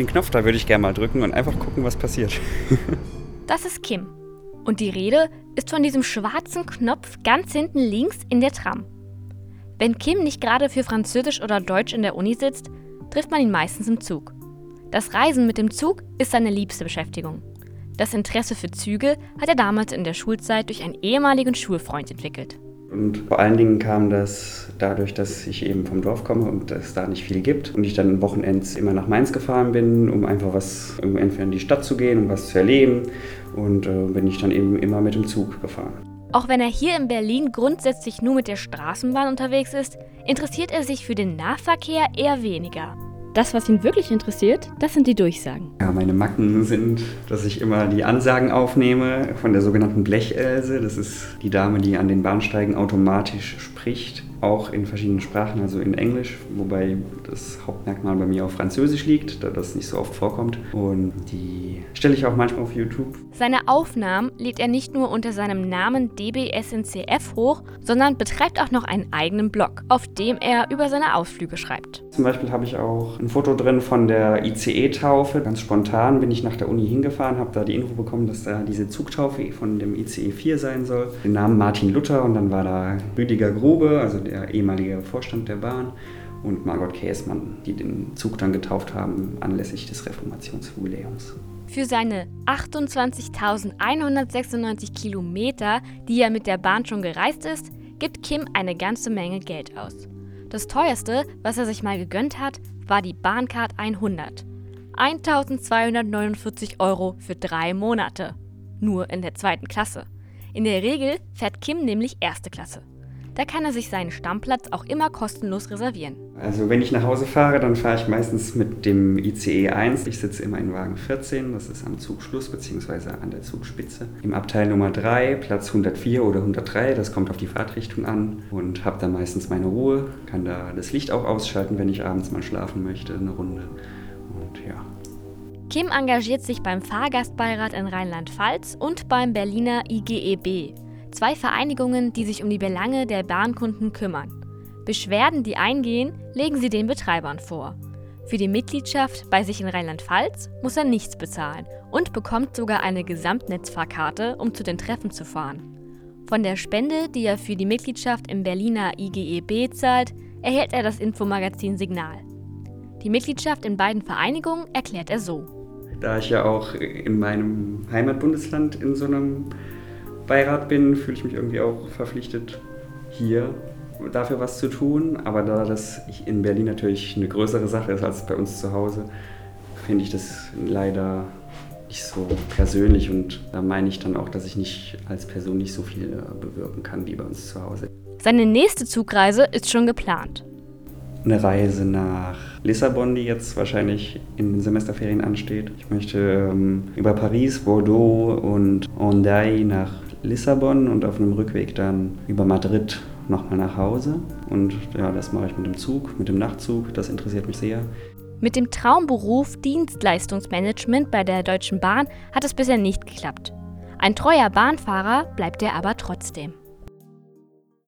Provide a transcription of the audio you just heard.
den Knopf da würde ich gerne mal drücken und einfach gucken, was passiert. das ist Kim. Und die Rede ist von diesem schwarzen Knopf ganz hinten links in der Tram. Wenn Kim nicht gerade für Französisch oder Deutsch in der Uni sitzt, trifft man ihn meistens im Zug. Das Reisen mit dem Zug ist seine liebste Beschäftigung. Das Interesse für Züge hat er damals in der Schulzeit durch einen ehemaligen Schulfreund entwickelt. Und vor allen Dingen kam das dadurch, dass ich eben vom Dorf komme und es da nicht viel gibt. Und ich dann wochenends immer nach Mainz gefahren bin, um einfach was, um entweder in die Stadt zu gehen, um was zu erleben. Und äh, bin ich dann eben immer mit dem Zug gefahren. Auch wenn er hier in Berlin grundsätzlich nur mit der Straßenbahn unterwegs ist, interessiert er sich für den Nahverkehr eher weniger. Das, was ihn wirklich interessiert, das sind die Durchsagen. Ja, meine Macken sind, dass ich immer die Ansagen aufnehme von der sogenannten Blechelse. Das ist die Dame, die an den Bahnsteigen automatisch spricht auch in verschiedenen Sprachen, also in Englisch, wobei das Hauptmerkmal bei mir auf Französisch liegt, da das nicht so oft vorkommt. Und die stelle ich auch manchmal auf YouTube. Seine Aufnahmen lädt er nicht nur unter seinem Namen DBSNCF hoch, sondern betreibt auch noch einen eigenen Blog, auf dem er über seine Ausflüge schreibt. Zum Beispiel habe ich auch ein Foto drin von der ICE-Taufe. Ganz spontan bin ich nach der Uni hingefahren, habe da die Info bekommen, dass da diese Zugtaufe von dem ICE 4 sein soll. Den Namen Martin Luther und dann war da Rüdiger Grube, also der ehemalige Vorstand der Bahn, und Margot Käßmann, die den Zug dann getauft haben anlässlich des Reformationsjubiläums. Für seine 28.196 Kilometer, die er mit der Bahn schon gereist ist, gibt Kim eine ganze Menge Geld aus. Das teuerste, was er sich mal gegönnt hat, war die Bahncard 100. 1249 Euro für drei Monate. Nur in der zweiten Klasse. In der Regel fährt Kim nämlich erste Klasse. Da kann er sich seinen Stammplatz auch immer kostenlos reservieren. Also wenn ich nach Hause fahre, dann fahre ich meistens mit dem ICE 1. Ich sitze immer in Wagen 14, das ist am Zugschluss bzw. an der Zugspitze. Im Abteil Nummer 3, Platz 104 oder 103, das kommt auf die Fahrtrichtung an und habe dann meistens meine Ruhe, kann da das Licht auch ausschalten, wenn ich abends mal schlafen möchte, eine Runde. Und ja. Kim engagiert sich beim Fahrgastbeirat in Rheinland-Pfalz und beim Berliner IGEB. Zwei Vereinigungen, die sich um die Belange der Bahnkunden kümmern. Beschwerden, die eingehen, legen sie den Betreibern vor. Für die Mitgliedschaft bei sich in Rheinland-Pfalz muss er nichts bezahlen und bekommt sogar eine Gesamtnetzfahrkarte, um zu den Treffen zu fahren. Von der Spende, die er für die Mitgliedschaft im Berliner IGEB zahlt, erhält er das Infomagazin Signal. Die Mitgliedschaft in beiden Vereinigungen erklärt er so. Da ich ja auch in meinem Heimatbundesland in so einem Beirat bin, fühle ich mich irgendwie auch verpflichtet, hier dafür was zu tun. Aber da das in Berlin natürlich eine größere Sache ist als bei uns zu Hause, finde ich das leider nicht so persönlich und da meine ich dann auch, dass ich nicht als Person nicht so viel äh, bewirken kann wie bei uns zu Hause. Seine nächste Zugreise ist schon geplant. Eine Reise nach Lissabon, die jetzt wahrscheinlich in den Semesterferien ansteht. Ich möchte ähm, über Paris, Bordeaux und Hendaye nach Lissabon und auf einem Rückweg dann über Madrid nochmal nach Hause. Und ja, das mache ich mit dem Zug, mit dem Nachtzug. Das interessiert mich sehr. Mit dem Traumberuf Dienstleistungsmanagement bei der Deutschen Bahn hat es bisher nicht geklappt. Ein treuer Bahnfahrer bleibt er aber trotzdem.